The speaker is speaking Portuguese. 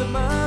the.